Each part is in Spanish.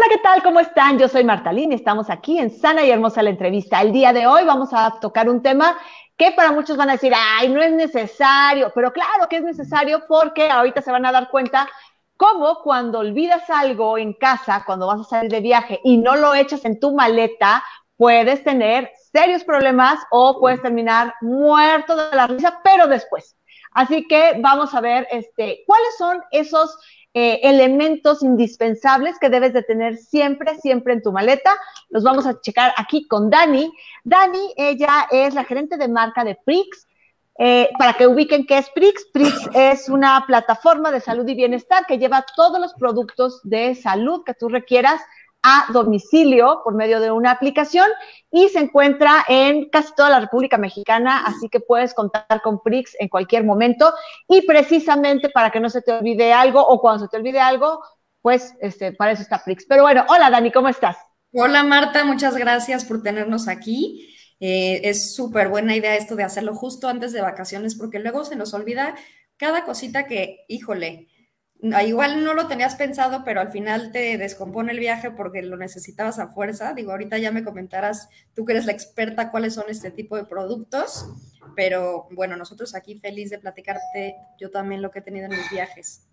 Hola, ¿qué tal? ¿Cómo están? Yo soy Martalín y estamos aquí en Sana y Hermosa la entrevista. El día de hoy vamos a tocar un tema que para muchos van a decir, ay, no es necesario, pero claro que es necesario porque ahorita se van a dar cuenta cómo cuando olvidas algo en casa, cuando vas a salir de viaje y no lo echas en tu maleta, puedes tener serios problemas o puedes terminar muerto de la risa, pero después. Así que vamos a ver este, cuáles son esos eh, elementos indispensables que debes de tener siempre, siempre en tu maleta. Los vamos a checar aquí con Dani. Dani, ella es la gerente de marca de Prix. Eh, para que ubiquen qué es Prix, Prix es una plataforma de salud y bienestar que lleva todos los productos de salud que tú requieras a domicilio por medio de una aplicación y se encuentra en casi toda la República Mexicana, así que puedes contar con Prix en cualquier momento y precisamente para que no se te olvide algo o cuando se te olvide algo, pues este, para eso está Prix. Pero bueno, hola Dani, ¿cómo estás? Hola Marta, muchas gracias por tenernos aquí. Eh, es súper buena idea esto de hacerlo justo antes de vacaciones porque luego se nos olvida cada cosita que, híjole, igual no lo tenías pensado, pero al final te descompone el viaje porque lo necesitabas a fuerza. Digo, ahorita ya me comentarás, tú que eres la experta, cuáles son este tipo de productos, pero bueno, nosotros aquí feliz de platicarte yo también lo que he tenido en mis viajes.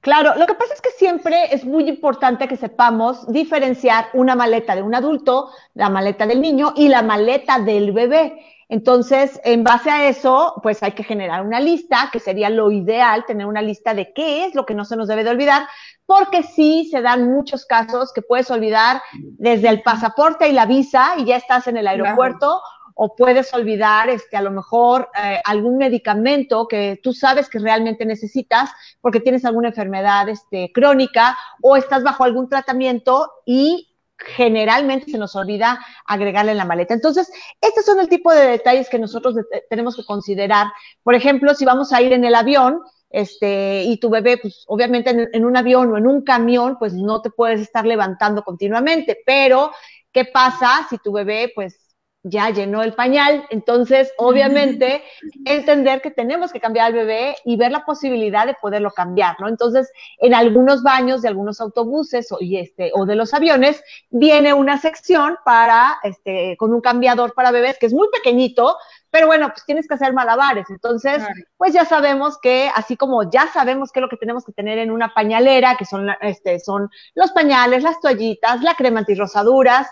Claro, lo que pasa es que siempre es muy importante que sepamos diferenciar una maleta de un adulto, la maleta del niño y la maleta del bebé. Entonces, en base a eso, pues hay que generar una lista, que sería lo ideal, tener una lista de qué es lo que no se nos debe de olvidar, porque sí se dan muchos casos que puedes olvidar desde el pasaporte y la visa y ya estás en el aeropuerto. O puedes olvidar, este, a lo mejor, eh, algún medicamento que tú sabes que realmente necesitas porque tienes alguna enfermedad este, crónica o estás bajo algún tratamiento y generalmente se nos olvida agregarle en la maleta. Entonces, estos son el tipo de detalles que nosotros tenemos que considerar. Por ejemplo, si vamos a ir en el avión, este, y tu bebé, pues obviamente en, en, un avión o en un camión, pues no te puedes estar levantando continuamente, pero ¿qué pasa si tu bebé, pues ya llenó el pañal. Entonces, obviamente, entender que tenemos que cambiar al bebé y ver la posibilidad de poderlo cambiar, ¿no? Entonces, en algunos baños de algunos autobuses o, y este, o de los aviones, viene una sección para, este, con un cambiador para bebés que es muy pequeñito, pero bueno, pues tienes que hacer malabares. Entonces, pues ya sabemos que, así como ya sabemos qué es lo que tenemos que tener en una pañalera, que son, este, son los pañales, las toallitas, la crema antirrosaduras,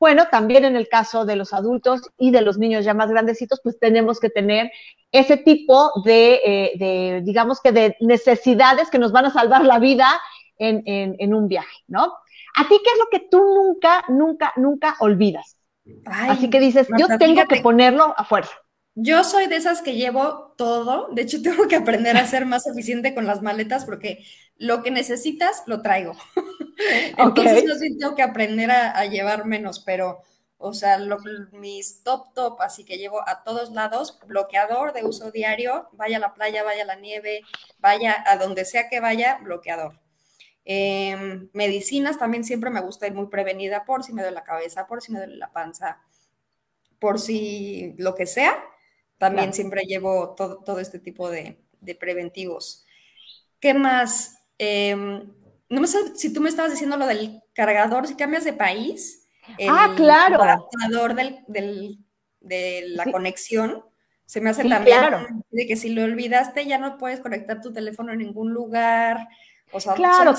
bueno, también en el caso de los adultos y de los niños ya más grandecitos, pues tenemos que tener ese tipo de, eh, digamos que de necesidades que nos van a salvar la vida en, un viaje, ¿no? ¿A ti qué es lo que tú nunca, nunca, nunca olvidas? Así que dices, yo tengo que ponerlo a fuerza. Yo soy de esas que llevo todo. De hecho, tengo que aprender a ser más eficiente con las maletas porque lo que necesitas lo traigo. Entonces, yo sí tengo que aprender a, llevar menos, pero, o sea, mis top top, así que llevo a todos lados, bloqueador de uso diario, vaya a la playa, vaya a la nieve, vaya a donde sea que vaya, bloqueador. Em, medicinas también siempre me gusta ir muy prevenida por si me duele la cabeza, por si me duele la panza, por si lo que sea también siempre llevo todo, este tipo de, preventivos. ¿Qué más? Em, no sé si tú me estabas diciendo lo del cargador, si cambias de país. ah, claro. El adaptador de la conexión. Se me hace también de que si lo olvidaste ya no puedes conectar tu teléfono en ningún lugar. O sea, claro,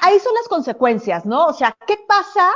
ahí son las consecuencias, ¿no? O sea, ¿qué pasa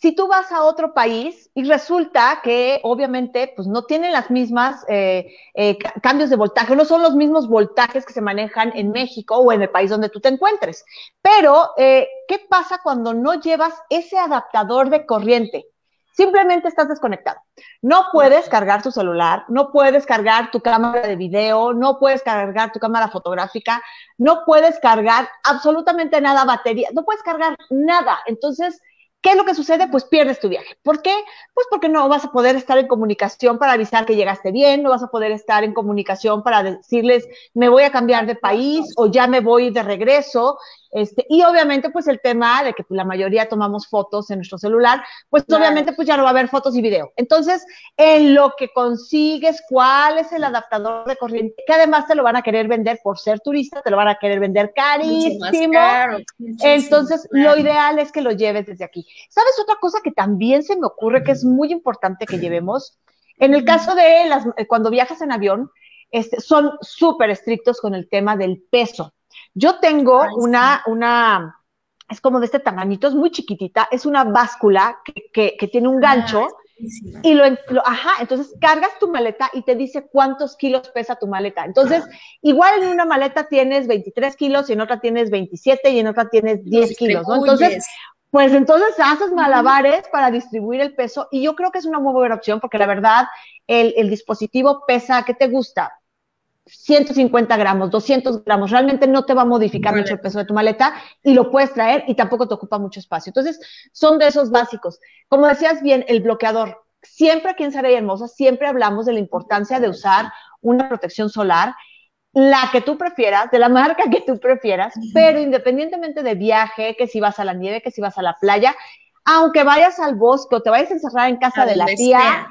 si tú vas a otro país y resulta que obviamente pues no tienen las mismas eh, eh, cambios de voltaje, no son los mismos voltajes que se manejan en México o en el país donde tú te encuentres. Pero, eh, ¿qué pasa cuando no llevas ese adaptador de corriente? Simplemente estás desconectado. No puedes cargar tu celular, no puedes cargar tu cámara de video, no puedes cargar tu cámara fotográfica, no puedes cargar absolutamente nada batería, no puedes cargar nada. Entonces, ¿Qué es lo que sucede? Pues pierdes tu viaje. ¿Por qué? Pues porque no vas a poder estar en comunicación para avisar que llegaste bien, no vas a poder estar en comunicación para decirles, me voy a cambiar de país o ya me voy de regreso. Este, y obviamente, pues el tema de que la mayoría tomamos fotos en nuestro celular, pues obviamente, pues ya no va a haber fotos y video. Entonces, en lo que consigues, cuál es el adaptador de corriente, que además te lo van a querer vender por ser turista, te lo van a querer vender carísimo. Entonces, lo ideal es que lo lleves desde aquí. ¿Sabes otra cosa que también se me ocurre que es muy importante que llevemos? En el caso de las, cuando viajas en avión, este, son súper estrictos con el tema del peso. Yo tengo una, una, es como de este tamañito, es muy chiquitita, es una báscula que, tiene un gancho. Ah, y lo, ajá, entonces cargas tu maleta y te dice cuántos kilos pesa tu maleta. Entonces, igual en una maleta tienes 23 kilos y en otra tienes 27 y en otra tienes 10 kilos, ¿no? Entonces, pues entonces haces malabares para distribuir el peso y yo creo que es una muy buena opción porque la verdad el, el dispositivo pesa, ¿qué te gusta? 150 gramos, 200 gramos, realmente no te va a modificar mucho el peso de tu maleta y lo puedes traer y tampoco te ocupa mucho espacio. Entonces, son de esos básicos. Como decías bien, el bloqueador. Siempre aquí en Sara y Hermosa, siempre hablamos de la importancia de usar una protección solar, la que tú prefieras, de la marca que tú prefieras, pero independientemente de viaje, que si vas a la nieve, que si vas a la playa, aunque vayas al bosque o te vayas a encerrar en casa de la tía,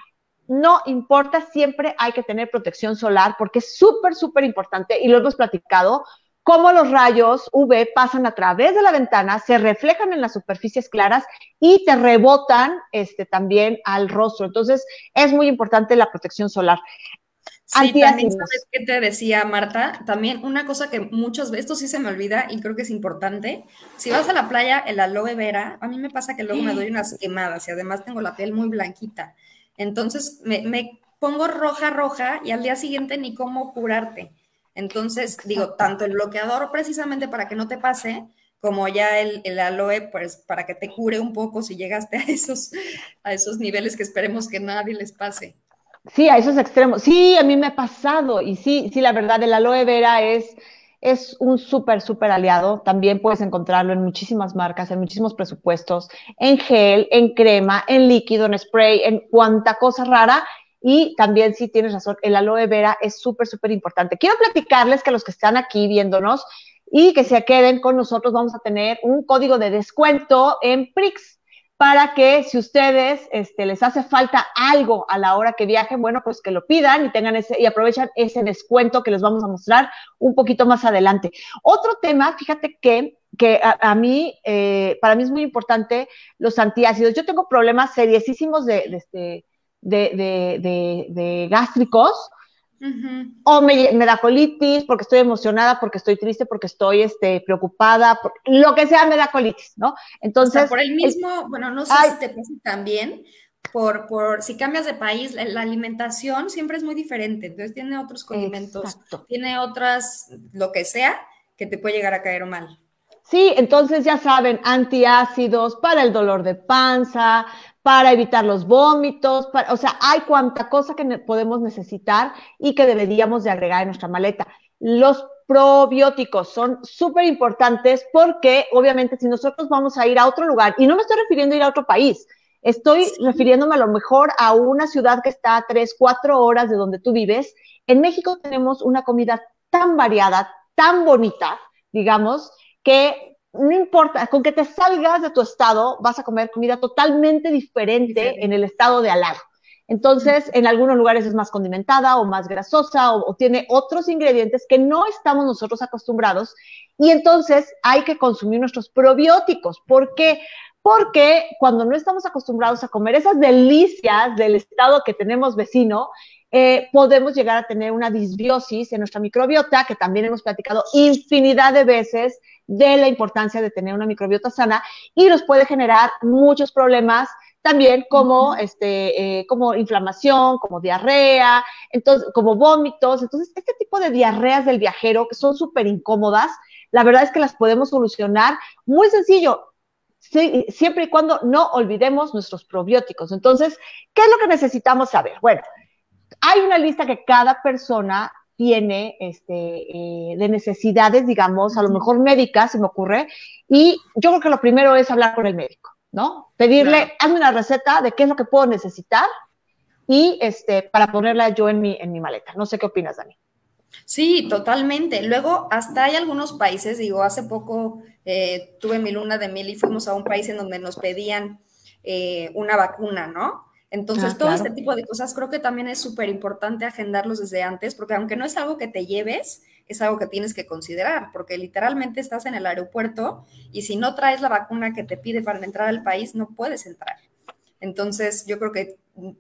no importa, siempre hay que tener protección solar porque es súper, súper importante y lo hemos platicado, cómo los rayos UV pasan a través de la ventana, se reflejan en las superficies claras y te rebotan este, también al rostro. Entonces, es muy importante la protección solar. Sí, también sabes qué te decía Marta, también una cosa que muchas veces, esto sí se me olvida y creo que es importante, si vas a la playa, el aloe vera, a mí me pasa que luego me doy unas quemadas y además tengo la piel muy blanquita. Entonces me, pongo roja, roja y al día siguiente ni cómo curarte. Entonces, digo, tanto el bloqueador precisamente para que no te pase, como ya el, el, aloe, pues para que te cure un poco si llegaste a esos, a esos niveles que esperemos que nadie les pase. Sí, a esos extremos. Sí, a mí me ha pasado. Y sí, sí, la verdad, el aloe vera es, es un súper, súper aliado. También puedes encontrarlo en muchísimas marcas, en muchísimos presupuestos, en gel, en crema, en líquido, en spray, en cuanta cosa rara. Y también, sí tienes razón, el aloe vera es súper, súper importante. Quiero platicarles que los que están aquí viéndonos y que se queden con nosotros, vamos a tener un código de descuento en Prix para que si ustedes este, les hace falta algo a la hora que viajen, bueno, pues que lo pidan y tengan ese y aprovechan ese descuento que les vamos a mostrar un poquito más adelante. Otro tema, fíjate que que a, mí, eh, para mí es muy importante los antiácidos. Yo tengo problemas seriosísimos de, de, este, de gástricos, o me, da colitis porque estoy emocionada, porque estoy triste, porque estoy este, preocupada, lo que sea me da colitis, ¿no? Entonces. por el mismo, bueno, no sé si te pasa también, por, por si cambias de país, la, alimentación siempre es muy diferente. Entonces tiene otros condimentos, tiene otras, lo que sea, que te puede llegar a caer mal. Sí, entonces ya saben, antiácidos para el dolor de panza, para evitar los vómitos, o sea, hay cuanta cosa que podemos necesitar y que deberíamos de agregar en nuestra maleta. Los probióticos son súper importantes porque obviamente si nosotros vamos a ir a otro lugar, y no me estoy refiriendo a ir a otro país, estoy refiriéndome a lo mejor a una ciudad que está a tres, cuatro horas de donde tú vives, en México tenemos una comida tan variada, tan bonita, digamos, que no importa, con que te salgas de tu estado, vas a comer comida totalmente diferente en el estado de al lado. Entonces, en algunos lugares es más condimentada o más grasosa o, tiene otros ingredientes que no estamos nosotros acostumbrados y entonces hay que consumir nuestros probióticos. ¿Por qué? Porque cuando no estamos acostumbrados a comer esas delicias del estado que tenemos vecino, eh, podemos llegar a tener una disbiosis en nuestra microbiota, que también hemos platicado infinidad de veces de la importancia de tener una microbiota sana y nos puede generar muchos problemas también como, este, eh, como inflamación, como diarrea, entonces, como vómitos. Entonces, este tipo de diarreas del viajero que son súper incómodas, la verdad es que las podemos solucionar muy sencillo, siempre y cuando no olvidemos nuestros probióticos. Entonces, ¿qué es lo que necesitamos saber? Bueno, hay una lista que cada persona tiene este, eh, de necesidades, digamos, a lo mejor médicas, se me ocurre, y yo creo que lo primero es hablar con el médico. ¿no? Pedirle, hazme una receta de qué es lo que puedo necesitar y este, para ponerla yo en mi, en mi maleta. No sé qué opinas, Dani. Sí, totalmente. Luego, hasta hay algunos países, digo, hace poco eh, tuve mi luna de miel y fuimos a un país en donde nos pedían eh, una vacuna, ¿no? Entonces, ah, todo este tipo de cosas creo que también es súper importante agendarlos desde antes, porque aunque no es algo que te lleves, es algo que tienes que considerar, porque literalmente estás en el aeropuerto y si no traes la vacuna que te pide para entrar al país, no puedes entrar. Entonces, yo creo que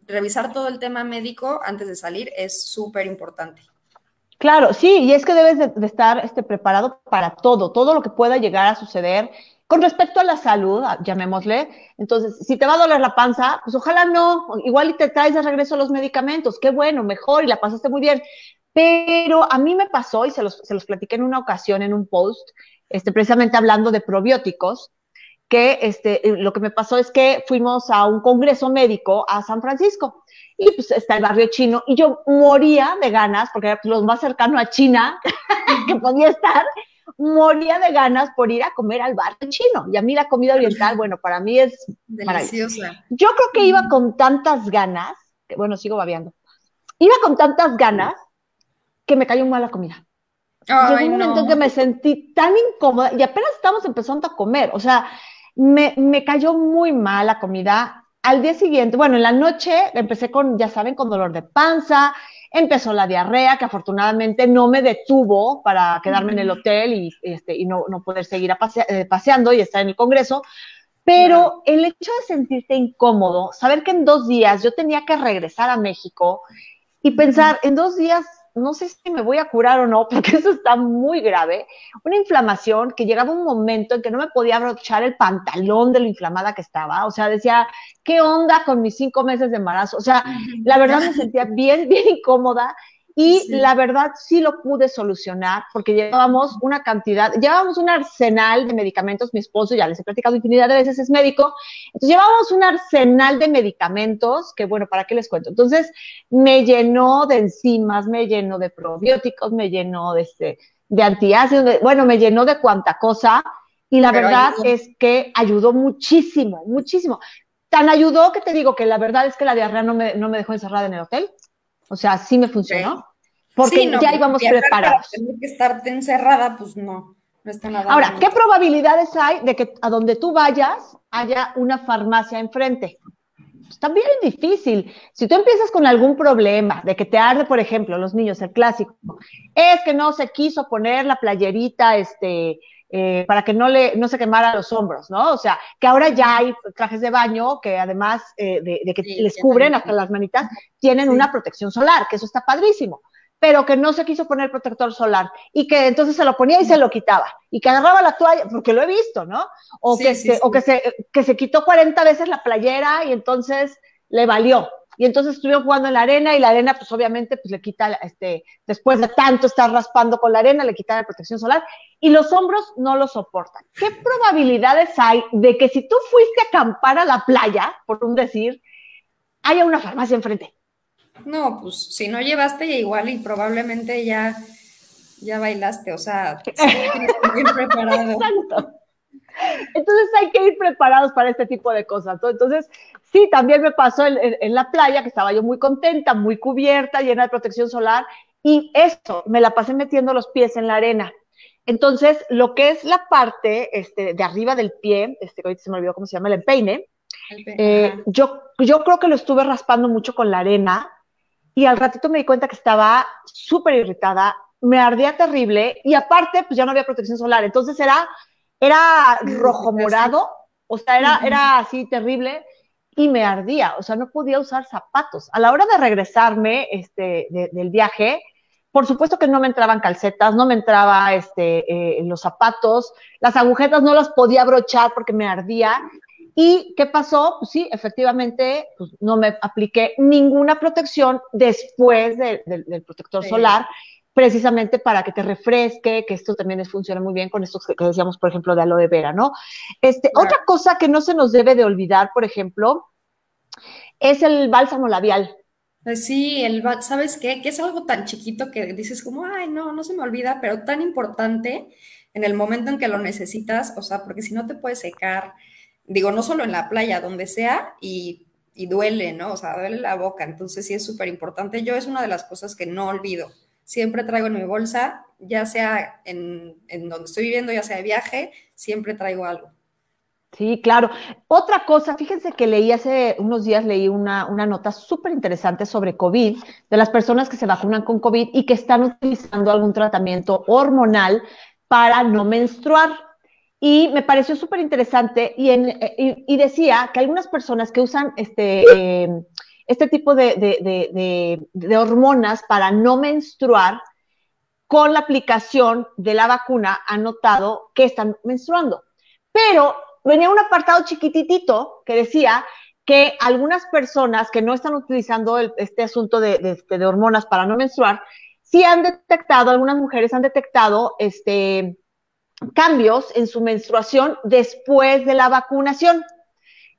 revisar todo el tema médico antes de salir es súper importante. Claro, sí, y es que debes de, estar este, preparado para todo, todo lo que pueda llegar a suceder. Con respecto a la salud, llamémosle, entonces, si te va a doler la panza, pues ojalá no, igual y te traes de regreso los medicamentos, qué bueno, mejor y la pasaste muy bien. Pero a mí me pasó, y se los, se los platiqué en una ocasión en un post, este, precisamente hablando de probióticos, que este, lo que me pasó es que fuimos a un congreso médico a San Francisco y pues está el barrio chino y yo moría de ganas, porque era lo más cercano a China que podía estar, moría de ganas por ir a comer al barrio chino. Y a mí la comida oriental, bueno, para mí es deliciosa. Yo creo que iba con tantas ganas, que, bueno, sigo babeando, iba con tantas ganas que me cayó mal la comida. Llegó un momento en que me sentí tan incómoda y apenas estamos empezando a comer, o sea, me, me cayó muy mal la comida. Al día siguiente, bueno, en la noche empecé con, ya saben, con dolor de panza, empezó la diarrea, que afortunadamente no me detuvo para quedarme en el hotel y, este, y no, no poder seguir eh, paseando y estar en el Congreso. Pero el hecho de sentirte incómodo, saber que en dos días yo tenía que regresar a México y pensar, en dos días no sé si me voy a curar o no, porque eso está muy grave, una inflamación que llegaba un momento en que no me podía abrochar el pantalón de lo inflamada que estaba, o sea, decía, ¿qué onda con mis cinco meses de embarazo? O sea, la verdad me sentía bien, bien incómoda y la verdad sí lo pude solucionar porque llevábamos una cantidad, llevábamos un arsenal de medicamentos, mi esposo ya les he platicado infinidad de veces, es médico, entonces llevábamos un arsenal de medicamentos que bueno, ¿para qué les cuento? Entonces me llenó de enzimas, me llenó de probióticos, me llenó de, este, de antiácidos, bueno, me llenó de cuanta cosa. Y la verdad es que ayudó muchísimo, muchísimo. Tan ayudó que te digo que la verdad es que la diarrea no me, no me dejó encerrada en el hotel o sea, sí me funcionó. Porque ya íbamos preparados. Tener que estarte encerrada, pues no, no está nada. Ahora, ¿qué probabilidades hay de que a donde tú vayas haya una farmacia enfrente? Pues también es difícil. Si tú empiezas con algún problema de que te arde, por ejemplo, los niños, el clásico, es que no se quiso poner la playerita, este, eh, para que no, le, no se quemara los hombros, ¿no? O sea, que ahora ya hay trajes de baño que además eh, de, que les cubren hasta las manitas, tienen una protección solar, que eso está padrísimo, pero que no se quiso poner protector solar y que entonces se lo ponía y se lo quitaba y que agarraba la toalla, porque lo he visto, ¿no? O, que, se, o que, se, que se quitó 40 veces la playera y entonces le valió, y entonces estuvieron jugando en la arena y la arena pues obviamente pues le quita, este, después de tanto estar raspando con la arena, le quita la protección solar y los hombros no lo soportan. ¿Qué probabilidades hay de que si tú fuiste a acampar a la playa, por un decir, haya una farmacia enfrente? No, pues si no llevaste igual y probablemente ya, ya bailaste, o sea, bien preparado. Entonces hay que ir preparados para este tipo de cosas. Entonces, sí, también me pasó en, la playa, que estaba yo muy contenta, muy cubierta, llena de protección solar, y eso, me la pasé metiendo los pies en la arena. Entonces, lo que es la parte este, de arriba del pie, este, ahorita se me olvidó cómo se llama, el empeine, eh, yo, yo creo que lo estuve raspando mucho con la arena y al ratito me di cuenta que estaba súper irritada, me ardía terrible y aparte, pues ya no había protección solar. Entonces era era rojo morado, o sea, era, era así terrible y me ardía, o sea, no podía usar zapatos. A la hora de regresarme este, del viaje, por supuesto que no me entraban calcetas, no me entraba este, eh, los zapatos, las agujetas no las podía brochar porque me ardía. ¿Y qué pasó? Pues sí, efectivamente, pues no me apliqué ninguna protección después del protector solar precisamente para que te refresque, que esto también es, funciona muy bien con esto que, decíamos, por ejemplo, de aloe vera, ¿no? Este, Otra cosa que no se nos debe de olvidar, por ejemplo, es el bálsamo labial. Pues sí, el, ¿sabes qué? Que es algo tan chiquito que dices como, ay, no, no se me olvida, pero tan importante en el momento en que lo necesitas, o sea, porque si no te puedes secar, digo, no solo en la playa, donde sea, y, duele, ¿no? O sea, duele la boca, entonces sí es súper importante. Yo es una de las cosas que no olvido. Siempre traigo en mi bolsa, ya sea en, en donde estoy viviendo, ya sea de viaje, siempre traigo algo. Sí, claro. Otra cosa, fíjense que leí hace unos días, leí una, una nota súper interesante sobre COVID, de las personas que se vacunan con COVID y que están utilizando algún tratamiento hormonal para no menstruar. Y me pareció súper interesante y, y, y, decía que algunas personas que usan este, eh, este tipo de, de, de, de hormonas para no menstruar, con la aplicación de la vacuna han notado que están menstruando. Pero venía un apartado chiquititito que decía que algunas personas que no están utilizando este asunto de, de, hormonas para no menstruar, sí han detectado, algunas mujeres han detectado este, cambios en su menstruación después de la vacunación.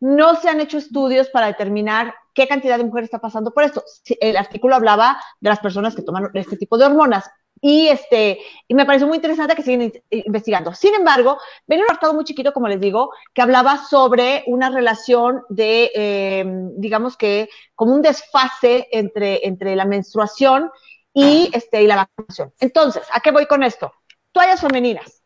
No se han hecho estudios para determinar qué cantidad de mujeres está pasando por esto. El artículo hablaba de las personas que toman este tipo de hormonas, y, este, y me pareció muy interesante que siguen investigando. Sin embargo, venía un artículo muy chiquito, como les digo, que hablaba sobre una relación de, eh, digamos que, como un desfase entre, entre la menstruación y, este, y la vacunación. Entonces, ¿a qué voy con esto? Toallas femeninas.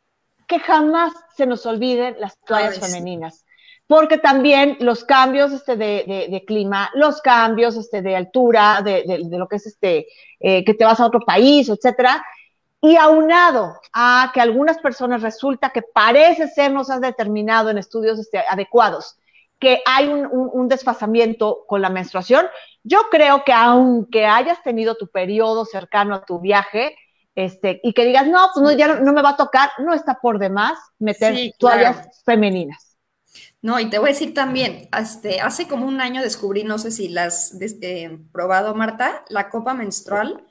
Que jamás se nos olviden las toallas femeninas porque también los cambios este, de, de, clima, los cambios este, de altura, de, de, lo que es este, eh, que te vas a otro país, etcétera, y aunado a que algunas personas resulta que parece ser, nos has determinado en estudios este, adecuados, que hay un, un, desfasamiento con la menstruación, yo creo que aunque hayas tenido tu periodo cercano a tu viaje, este, y que digas, no, pues no, ya no, me va a tocar, no está por demás meter toallas femeninas. No, y te voy a decir también, este, hace como un año descubrí, no sé si las has eh, probado, Marta, la copa menstrual.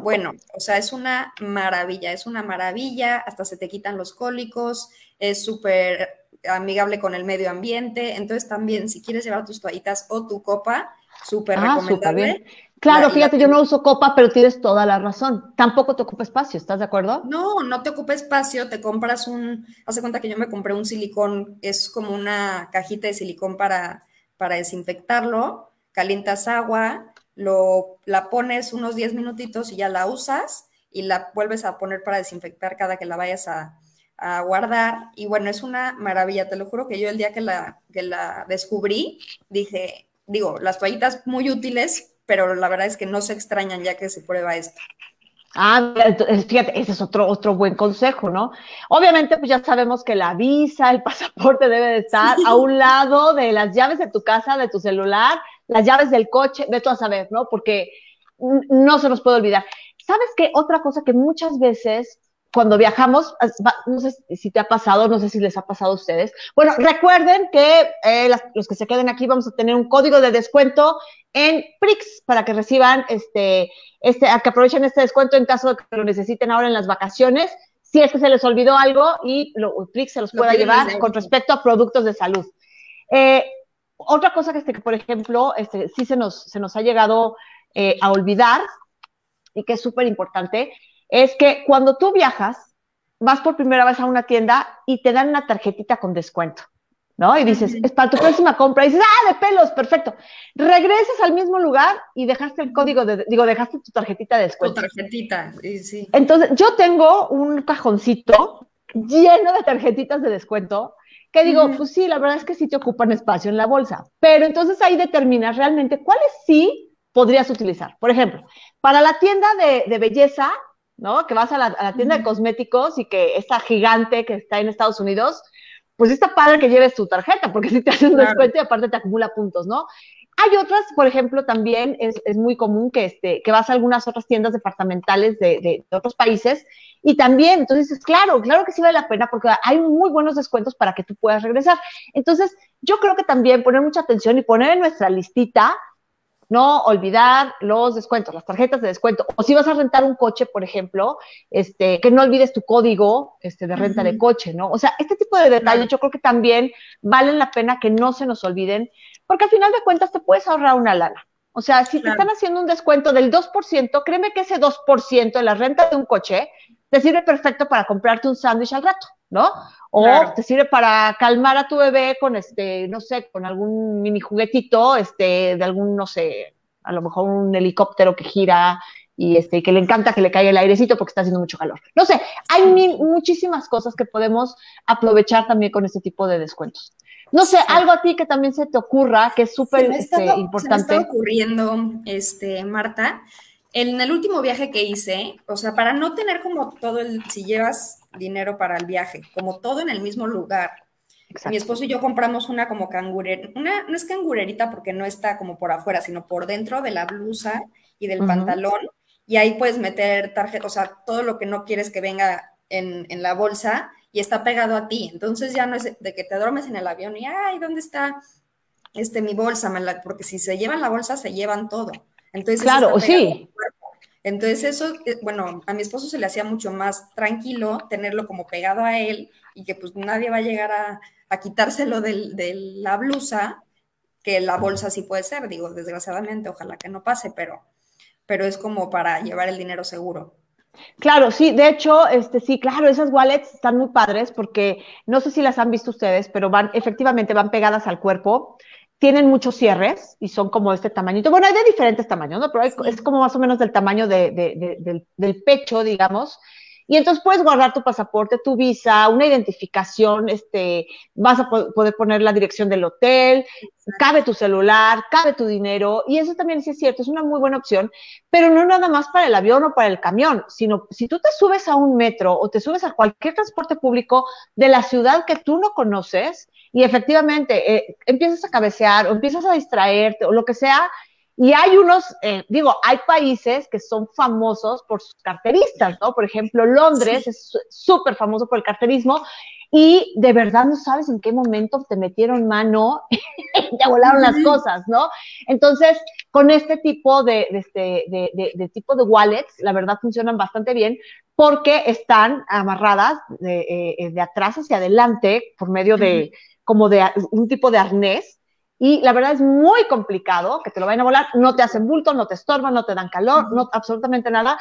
Bueno, o sea, es una maravilla, es una maravilla, hasta se te quitan los cólicos, es súper amigable con el medio ambiente. Entonces, también, si quieres llevar tus toallitas o tu copa, súper ah, recomendable. Claro, fíjate, yo no uso copa, pero tienes toda la razón. Tampoco te ocupa espacio, ¿estás de acuerdo? No, no te ocupa espacio, te compras un, hace cuenta que yo me compré un silicón, es como una cajita de silicón para, para desinfectarlo, calientas agua, lo, la pones unos 10 minutitos y ya la usas y la vuelves a poner para desinfectar cada que la vayas a, a guardar. Y bueno, es una maravilla, te lo juro que yo el día que la, que la descubrí, dije, digo, las toallitas muy útiles, pero la verdad es que no se extrañan ya que se prueba esto. Ah, fíjate, ese es otro, otro buen consejo, ¿no? Obviamente, pues ya sabemos que la visa, el pasaporte debe de estar a un lado de las llaves de tu casa, de tu celular, las llaves del coche, de todo a saber, ¿no? Porque no se nos puede olvidar. ¿Sabes qué? Otra cosa que muchas veces cuando viajamos, no sé si te ha pasado, no sé si les ha pasado a ustedes. Bueno, recuerden que eh, los que se queden aquí vamos a tener un código de descuento en Prix para que reciban este, este, que aprovechen este descuento en caso de que lo necesiten ahora en las vacaciones. Si es que se les olvidó algo y lo, Prix se los pueda llevar con respecto a productos de salud. Eh, otra cosa que, este, por ejemplo, este, sí se nos, se nos ha llegado eh, a olvidar y que es súper importante, es que cuando tú viajas, vas por primera vez a una tienda y te dan una tarjetita con descuento, ¿no? Y dices, es para tu próxima compra. Y dices, ah, de pelos, perfecto. Regresas al mismo lugar y dejaste el código de, digo, dejaste tu tarjetita de descuento. Tu tarjetita, sí, sí. Entonces, yo tengo un cajoncito lleno de tarjetitas de descuento que digo, pues sí, la verdad es que sí te ocupan espacio en la bolsa, pero entonces ahí determinas realmente cuáles sí podrías utilizar. Por ejemplo, para la tienda de, de belleza, ¿no? Que vas a la, tienda de cosméticos y que esta gigante que está en Estados Unidos, pues está padre que lleves tu tarjeta, porque si te hacen un descuento y aparte te acumula puntos, ¿no? Hay otras, por ejemplo, también es, es muy común que, este, que vas a algunas otras tiendas departamentales de, de, otros países y también, entonces dices, claro, claro que sí vale la pena porque hay muy buenos descuentos para que tú puedas regresar. Entonces, yo creo que también poner mucha atención y poner en nuestra listita no olvidar los descuentos, las tarjetas de descuento. O si vas a rentar un coche, por ejemplo, este, que no olvides tu código este, de renta de coche, ¿no? O sea, este tipo de detalles yo creo que también valen la pena que no se nos olviden, porque al final de cuentas te puedes ahorrar una lana. O sea, si te están haciendo un descuento del 2%, créeme que ese 2% de la renta de un coche te sirve perfecto para comprarte un sándwich al rato, ¿no? O te sirve para calmar a tu bebé con este, no sé, con algún mini juguetito, este, de algún, no sé, a lo mejor un helicóptero que gira y este, que le encanta que le caiga el airecito porque está haciendo mucho calor. No sé, hay muchísimas cosas que podemos aprovechar también con este tipo de descuentos. No sé, algo a ti que también se te ocurra, que es súper este, importante. Se me está ocurriendo, este, Marta, en el último viaje que hice, o sea, para no tener como todo el, si llevas dinero para el viaje, como todo en el mismo lugar. Mi esposo y yo compramos una como cangurera, una, no es cangurerita porque no está como por afuera, sino por dentro de la blusa y del pantalón, y ahí puedes meter tarjeta, o sea, todo lo que no quieres que venga en, en, la bolsa y está pegado a ti. Entonces ya no es de que te duermes en el avión y, ay, ¿dónde está este, mi bolsa? Porque si se llevan la bolsa, se llevan todo. Entonces, claro, sí. Entonces eso, eh, bueno, a mi esposo se le hacía mucho más tranquilo tenerlo como pegado a él y que pues nadie va a llegar a, quitárselo de la blusa, que la bolsa sí puede ser, digo, desgraciadamente, ojalá que no pase, pero, pero es como para llevar el dinero seguro. Claro, sí, de hecho, este sí, claro, esas wallets están muy padres porque no sé si las han visto ustedes, pero van, efectivamente van pegadas al cuerpo tienen muchos cierres y son como este tamañito. Bueno, hay de diferentes tamaños, ¿no? Pero es como más o menos del tamaño del, pecho, digamos. Y entonces puedes guardar tu pasaporte, tu visa, una identificación, este, vas a poder poner la dirección del hotel, cabe tu celular, cabe tu dinero, y eso también sí es cierto, es una muy buena opción, pero no nada más para el avión o para el camión, sino si tú te subes a un metro o te subes a cualquier transporte público de la ciudad que tú no conoces, y efectivamente eh, empiezas a cabecear o empiezas a distraerte o lo que sea, y hay unos, eh, digo, hay países que son famosos por sus carteristas, ¿no? Por ejemplo, Londres es súper famoso por el carterismo y de verdad no sabes en qué momento te metieron mano y te volaron las cosas, ¿no? Entonces, con este tipo de, de, este, de, de, tipo de wallets, la verdad funcionan bastante bien porque están amarradas de, eh, atrás hacia adelante por medio de como de un tipo de arnés. Y la verdad es muy complicado que te lo vayan a volar, no te hacen bulto, no te estorban, no te dan calor, no absolutamente nada.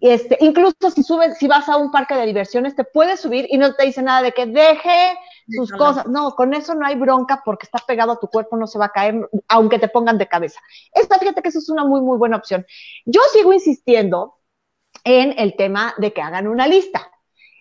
Este, incluso si subes, si vas a un parque de diversiones, te puedes subir y no te dice nada de que deje sus cosas. No, con eso no hay bronca porque está pegado a tu cuerpo, no se va a caer, aunque te pongan de cabeza. Esta, fíjate que eso es una muy, muy buena opción. Yo sigo insistiendo en el tema de que hagan una lista.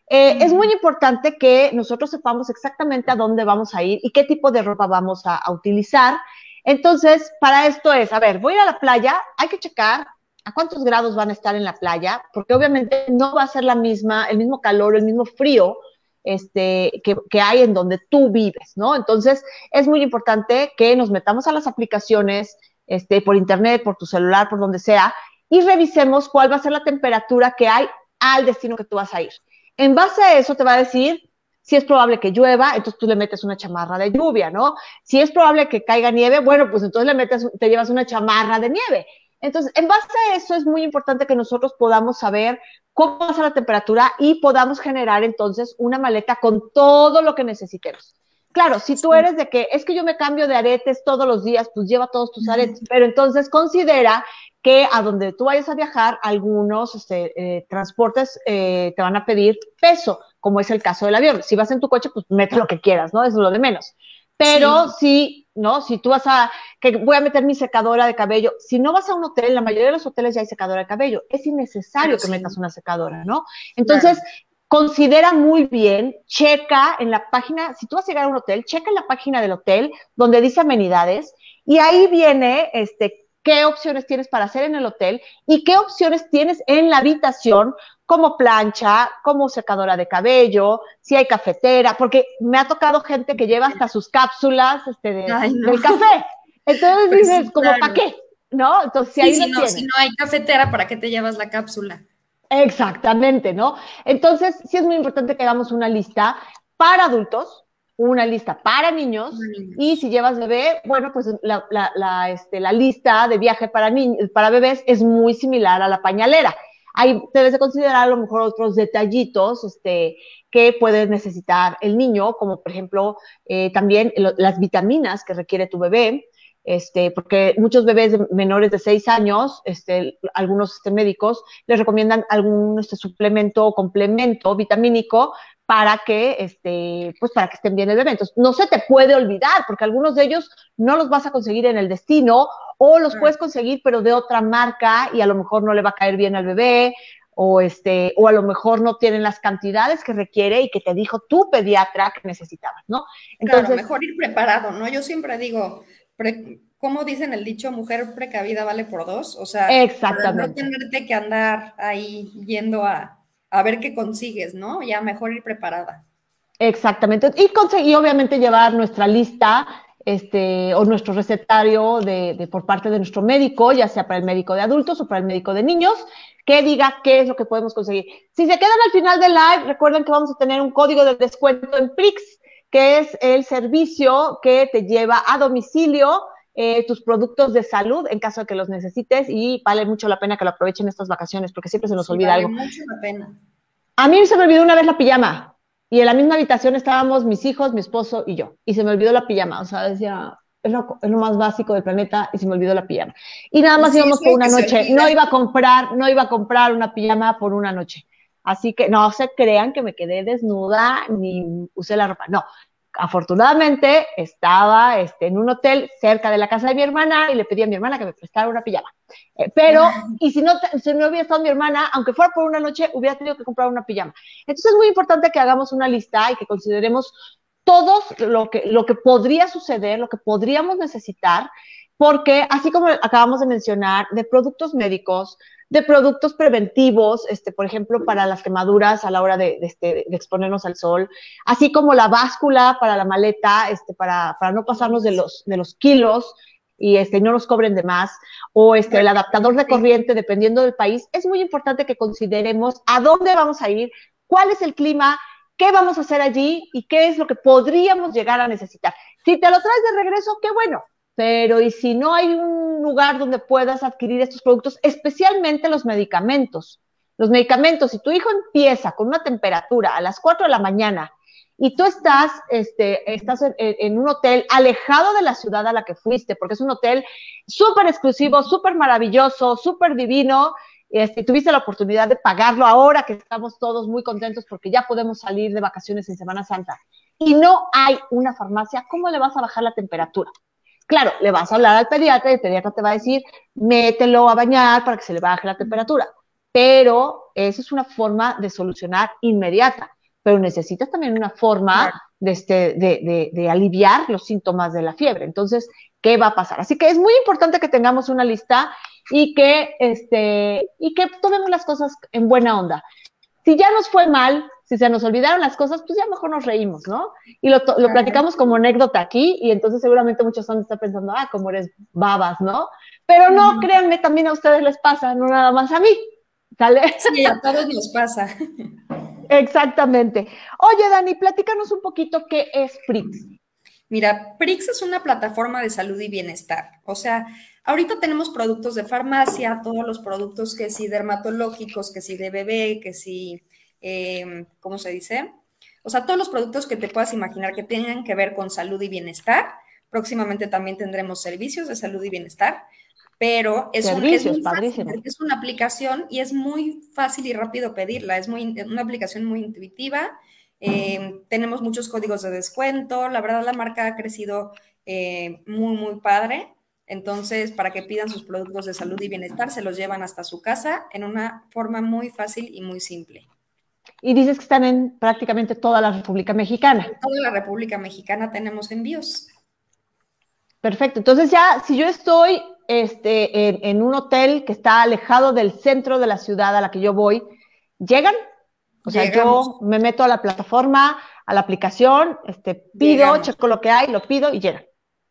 Eh, es muy importante que nosotros sepamos exactamente a dónde vamos a ir y qué tipo de ropa vamos a, utilizar. Entonces, para esto es, a ver, voy a ir a la playa, hay que checar a cuántos grados van a estar en la playa, porque obviamente no va a ser la misma, el mismo calor, el mismo frío este, que, que, hay en donde tú vives, ¿no? Entonces, es muy importante que nos metamos a las aplicaciones, este, por internet, por tu celular, por donde sea, y revisemos cuál va a ser la temperatura que hay al destino que tú vas a ir. En base a eso te va a decir si es probable que llueva, entonces tú le metes una chamarra de lluvia, ¿no? Si es probable que caiga nieve, bueno, pues entonces le metes, te llevas una chamarra de nieve. Entonces, en base a eso es muy importante que nosotros podamos saber cómo va a ser la temperatura y podamos generar entonces una maleta con todo lo que necesitemos. Claro, si tú eres de que es que yo me cambio de aretes todos los días, pues lleva todos tus aretes, pero entonces considera que a donde tú vayas a viajar, algunos este, eh, transportes eh, te van a pedir peso, como es el caso del avión. Si vas en tu coche, pues mete lo que quieras, ¿no? Eso es lo de menos. Pero si, ¿no? Si tú vas a, que voy a meter mi secadora de cabello, si no vas a un hotel, la mayoría de los hoteles ya hay secadora de cabello, es innecesario que metas una secadora, ¿no? Entonces, considera muy bien, checa en la página, si tú vas a llegar a un hotel, checa en la página del hotel donde dice amenidades y ahí viene, este, qué opciones tienes para hacer en el hotel y qué opciones tienes en la habitación, como plancha, como secadora de cabello, si hay cafetera, porque me ha tocado gente que lleva hasta sus cápsulas este, de, del café. Entonces pues dices, como, ¿para qué? ¿No? Entonces, si, si, no, si no hay cafetera, ¿para qué te llevas la cápsula? Exactamente, ¿no? Entonces, sí es muy importante que hagamos una lista para adultos, una lista para niños y si llevas bebé, bueno, pues la, la, este, la lista de viaje para, para bebés es muy similar a la pañalera. Ahí debes de considerar a lo mejor otros detallitos este, que puede necesitar el niño, como por ejemplo eh, también las vitaminas que requiere tu bebé, este, porque muchos bebés menores de 6 años, este, algunos este, médicos les recomiendan algún este, suplemento o complemento vitamínico para que, este, pues para que estén bien el bebé. Entonces, no se te puede olvidar, porque algunos de ellos no los vas a conseguir en el destino, o los puedes conseguir, pero de otra marca, y a lo mejor no le va a caer bien al bebé, o este, o a lo mejor no tienen las cantidades que requiere y que te dijo tu pediatra que necesitabas, ¿no? Entonces, claro, mejor ir preparado, ¿no? Yo siempre digo, ¿cómo dicen el dicho, mujer precavida vale por dos? O sea, no tenerte que andar ahí yendo a, a ver qué consigues, ¿no? Ya mejor ir preparada. Exactamente. Y conseguir, obviamente, llevar nuestra lista este, o nuestro recetario de, por parte de nuestro médico, ya sea para el médico de adultos o para el médico de niños, que diga qué es lo que podemos conseguir. Si se quedan al final del live, recuerden que vamos a tener un código de descuento en Prix, que es el servicio que te lleva a domicilio eh, tus productos de salud en caso de que los necesites y vale mucho la pena que lo aprovechen estas vacaciones porque siempre se nos olvida vale algo. mucho la pena. A mí se me olvidó una vez la pijama y en la misma habitación estábamos mis hijos, mi esposo y yo y se me olvidó la pijama, o sea, decía, es lo, es lo más básico del planeta y se me olvidó la pijama. Y nada más íbamos por una noche, no iba a comprar, no iba a comprar una pijama por una noche. Así que no se crean que me quedé desnuda ni usé la ropa. No, afortunadamente estaba este, en un hotel cerca de la casa de mi hermana y le pedí a mi hermana que me prestara una pijama. Eh, pero, y si no, si no hubiera estado mi hermana, aunque fuera por una noche, hubiera tenido que comprar una pijama. Entonces es muy importante que hagamos una lista y que consideremos todos lo que, lo que podría suceder, lo que podríamos necesitar, porque así como acabamos de mencionar, de productos médicos, de productos preventivos, este, por ejemplo, para las quemaduras a la hora de, este, de, exponernos al sol, así como la báscula para la maleta, este, para, para no pasarnos de los, de los kilos y este, no nos cobren de más, o este, el adaptador de corriente, dependiendo del país, es muy importante que consideremos a dónde vamos a ir, cuál es el clima, qué vamos a hacer allí y qué es lo que podríamos llegar a necesitar. Si te lo traes de regreso, qué bueno, pero ¿y si no hay un lugar donde puedas adquirir estos productos, especialmente los medicamentos? Los medicamentos, si tu hijo empieza con una temperatura a las 4 de la mañana y tú estás, este, estás en, un hotel alejado de la ciudad a la que fuiste, porque es un hotel súper exclusivo, súper maravilloso, súper divino, este, tuviste la oportunidad de pagarlo ahora que estamos todos muy contentos porque ya podemos salir de vacaciones en Semana Santa y no hay una farmacia, ¿cómo le vas a bajar la temperatura? Claro, le vas a hablar al pediatra y el pediatra te va a decir, mételo a bañar para que se le baje la temperatura. Pero esa es una forma de solucionar inmediata. Pero necesitas también una forma de, este, de, de, aliviar los síntomas de la fiebre. Entonces, ¿qué va a pasar? Así que es muy importante que tengamos una lista y que, este, y que tomemos las cosas en buena onda. Si ya nos fue mal, si se nos olvidaron las cosas, pues ya mejor nos reímos, ¿no? Y lo, lo platicamos como anécdota aquí y entonces seguramente muchos van a estar pensando, ah, como eres babas, ¿no? Pero no, créanme, también a ustedes les pasa, no nada más a mí, ¿sale? Sí, a todos nos pasa. Exactamente. Oye, Dani, platícanos un poquito qué es Prix. Mira, Prix es una plataforma de salud y bienestar. O sea, ahorita tenemos productos de farmacia, todos los productos que sí dermatológicos, que sí de bebé, que sí Em, ¿cómo se dice? O sea, todos los productos que te puedas imaginar que tengan que ver con salud y bienestar. Próximamente también tendremos servicios de salud y bienestar, pero es, es, una aplicación y es muy fácil y rápido pedirla. Es muy, una aplicación muy intuitiva. Em, tenemos muchos códigos de descuento. La verdad, la marca ha crecido eh, muy, muy padre. Entonces, para que pidan sus productos de salud y bienestar, se los llevan hasta su casa en una forma muy fácil y muy simple. Y dices que están en prácticamente toda la República Mexicana. En toda la República Mexicana tenemos envíos. Perfecto. Entonces ya, si yo estoy este, en, un hotel que está alejado del centro de la ciudad a la que yo voy, ¿llegan? O sea, yo me meto a la plataforma, a la aplicación, este, pido, checo lo que hay, lo pido y llegan.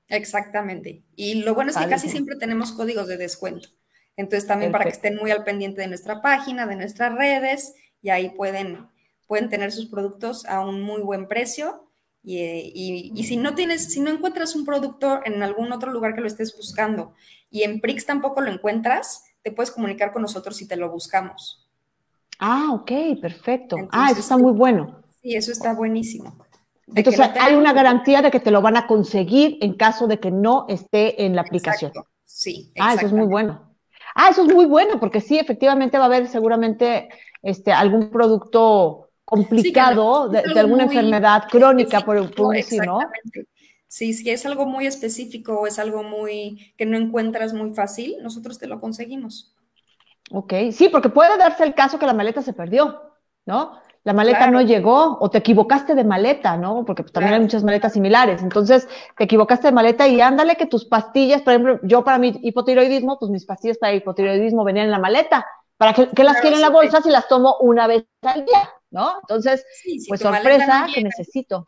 Exactamente. Y lo bueno es que casi siempre tenemos códigos de descuento. Entonces también para que estén muy al pendiente de nuestra página, de nuestras redes y ahí pueden, pueden tener sus productos a un muy buen precio. Y, y, si no tienes, si no encuentras un producto en algún otro lugar que lo estés buscando y en Prix tampoco lo encuentras, te puedes comunicar con nosotros si te lo buscamos. Ah, ok, perfecto. ah, eso está muy bueno. Sí, eso está buenísimo. Entonces, hay una garantía de que te lo van a conseguir en caso de que no esté en la aplicación. Sí. Ah, eso es muy bueno. Ah, eso es muy bueno, porque sí, efectivamente va a haber seguramente este, algún producto complicado de, alguna enfermedad crónica por, por ¿no? Sí, si es algo muy específico o es algo muy que no encuentras muy fácil, nosotros te lo conseguimos. Ok, sí, porque puede darse el caso que la maleta se perdió, ¿no? La maleta no llegó o te equivocaste de maleta, ¿no? Porque pues, también hay muchas maletas similares. Entonces, te equivocaste de maleta y ándale que tus pastillas, por ejemplo, yo para mi hipotiroidismo, pues mis pastillas para hipotiroidismo venían en la maleta. ¿Para qué, las quiero en la bolsa si las tomo una vez al día, ¿no? Entonces, pues sorpresa que necesito.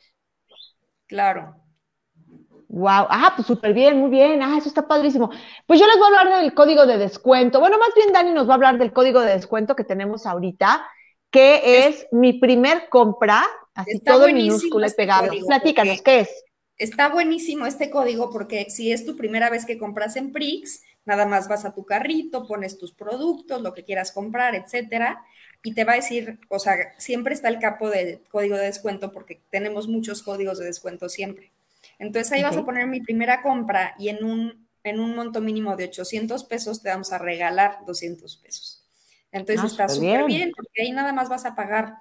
Claro. Wow, ah, pues súper bien, muy bien, ah, eso está padrísimo. Pues yo les voy a hablar del código de descuento. Bueno, más bien Dani nos va a hablar del código de descuento que tenemos ahorita, que es, mi primer compra, así todo minúsculo y este pegado. Platícanos, ¿qué es? Está buenísimo este código porque si es tu primera vez que compras en Prix, nada más vas a tu carrito, pones tus productos, lo que quieras comprar, etcétera, y te va a decir, o sea, siempre está el capo de código de descuento porque tenemos muchos códigos de descuento siempre. Entonces ahí vas a poner mi primera compra y en un, en un monto mínimo de 800 pesos te vamos a regalar 200 pesos. Entonces ah, está súper bien. porque ahí nada más vas a pagar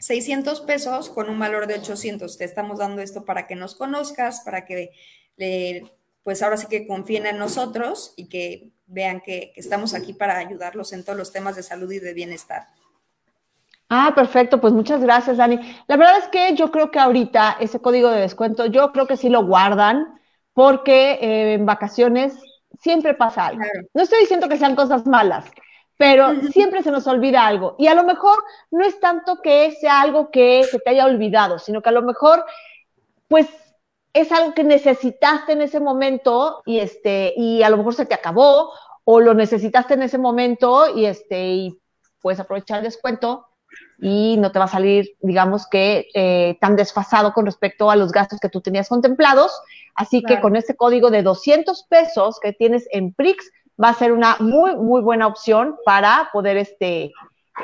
600 pesos con un valor de 800. Te estamos dando esto para que nos conozcas, para que pues ahora sí que confíen en nosotros y que vean que estamos aquí para ayudarlos en todos los temas de salud y de bienestar. Ah, perfecto, pues muchas gracias, Dani. La verdad es que yo creo que ahorita ese código de descuento, yo creo que sí lo guardan, porque eh, en vacaciones siempre pasa algo. No estoy diciendo que sean cosas malas, pero siempre se nos olvida algo. Y a lo mejor no es tanto que sea algo que se te haya olvidado, sino que a lo mejor, pues, es algo que necesitaste en ese momento y este, y a lo mejor se te acabó, o lo necesitaste en ese momento y este, y puedes aprovechar el descuento y no te va a salir, digamos que, eh, tan desfasado con respecto a los gastos que tú tenías contemplados. Así que con este código de 200 pesos que tienes en Prix, va a ser una muy, muy buena opción para poder, este,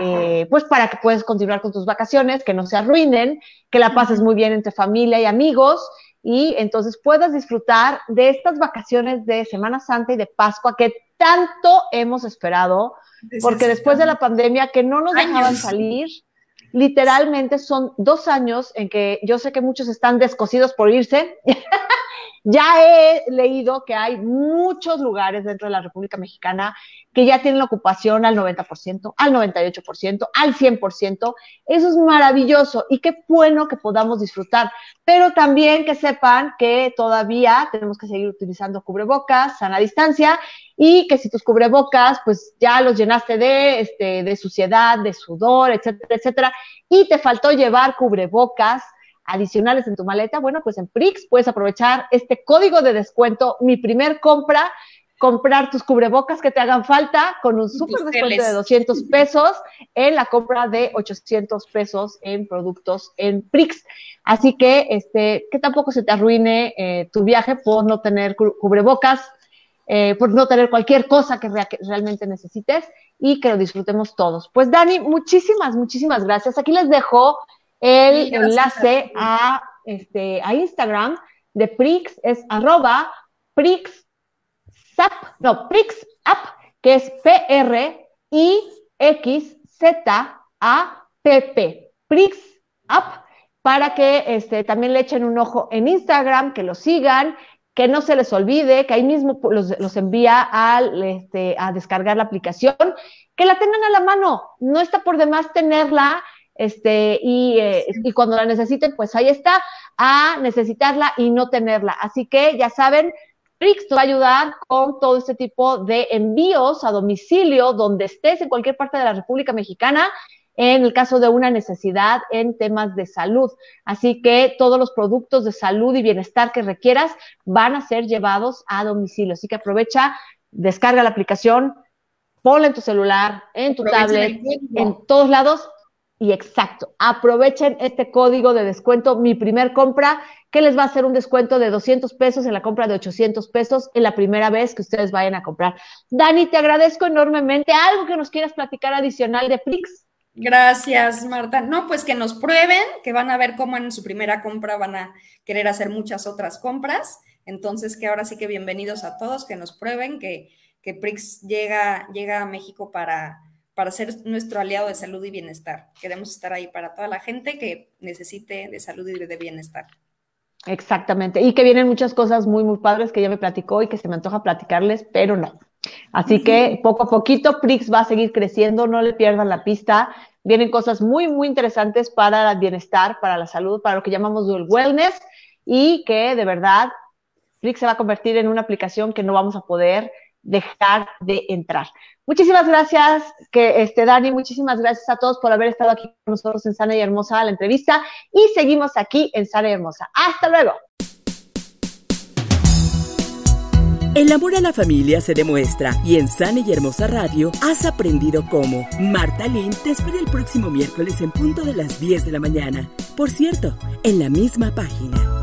eh, pues para que puedas continuar con tus vacaciones, que no se arruinen, que la pases muy bien entre familia y amigos y entonces puedas disfrutar de estas vacaciones de Semana Santa y de Pascua que tanto hemos esperado porque después de la pandemia que no nos dejaban salir, literalmente son dos años en que yo sé que muchos están descosidos por irse. ya he leído que hay muchos lugares dentro de la República Mexicana que ya tienen la ocupación al 90%, al 98%, al 100%. Eso es maravilloso y qué bueno que podamos disfrutar, pero también que sepan que todavía tenemos que seguir utilizando cubrebocas, sana distancia y que si tus cubrebocas pues ya los llenaste de, este, de suciedad, de sudor, etcétera, etcétera, y te faltó llevar cubrebocas, adicionales en tu maleta, bueno, pues en Prix puedes aprovechar este código de descuento, mi primer compra, comprar tus cubrebocas que te hagan falta con un súper descuento de 200 pesos en la compra de 800 pesos en productos en Prix. Así que, este, que tampoco se te arruine eh, tu viaje por no tener cubrebocas, eh, por no tener cualquier cosa que, realmente necesites y que lo disfrutemos todos. Pues Dani, muchísimas, muchísimas gracias. Aquí les dejo el enlace a, este, a Instagram de Prix, es arroba Prix no, Prix App, que es P-R-I-X-Z-A-P-P. Prix App, para que este, también le echen un ojo en Instagram, que lo sigan, que no se les olvide, que ahí mismo los, envía al, este, a descargar la aplicación, que la tengan a la mano, no está por demás tenerla, este, y, eh, y cuando la necesiten, pues ahí está, a necesitarla y no tenerla. Así que ya saben, Prix te va a ayudar con todo este tipo de envíos a domicilio, donde estés en cualquier parte de la República Mexicana, en el caso de una necesidad en temas de salud. Así que todos los productos de salud y bienestar que requieras van a ser llevados a domicilio. Así que aprovecha, descarga la aplicación, ponla en tu celular, en tu tablet, en todos lados. Y exacto, aprovechen este código de descuento, mi primer compra, que les va a hacer un descuento de 200 pesos en la compra de 800 pesos en la primera vez que ustedes vayan a comprar. Dani, te agradezco enormemente. ¿Algo que nos quieras platicar adicional de Flix? Gracias, Marta. No, pues que nos prueben, que van a ver cómo en su primera compra van a querer hacer muchas otras compras. Entonces, que ahora sí que bienvenidos a todos, que nos prueben, que, que Prix llega, llega a México para, para ser nuestro aliado de salud y bienestar. Queremos estar ahí para toda la gente que necesite de salud y de bienestar. Exactamente. Y que vienen muchas cosas muy, muy padres que ya me platicó y que se me antoja platicarles, pero no. Así que poco a poquito Prix va a seguir creciendo, no le pierdan la pista. Vienen cosas muy, muy interesantes para el bienestar, para la salud, para lo que llamamos el wellness y que de verdad Prix se va a convertir en una aplicación que no vamos a poder dejar de entrar. Muchísimas gracias, que este Dani, muchísimas gracias a todos por haber estado aquí con nosotros en Sana y Hermosa la entrevista y seguimos aquí en Sana y Hermosa. Hasta luego. El amor a la familia se demuestra y en Sana y Hermosa Radio has aprendido cómo. Marta Lynn te espera el próximo miércoles en punto de las 10 de la mañana. Por cierto, en la misma página.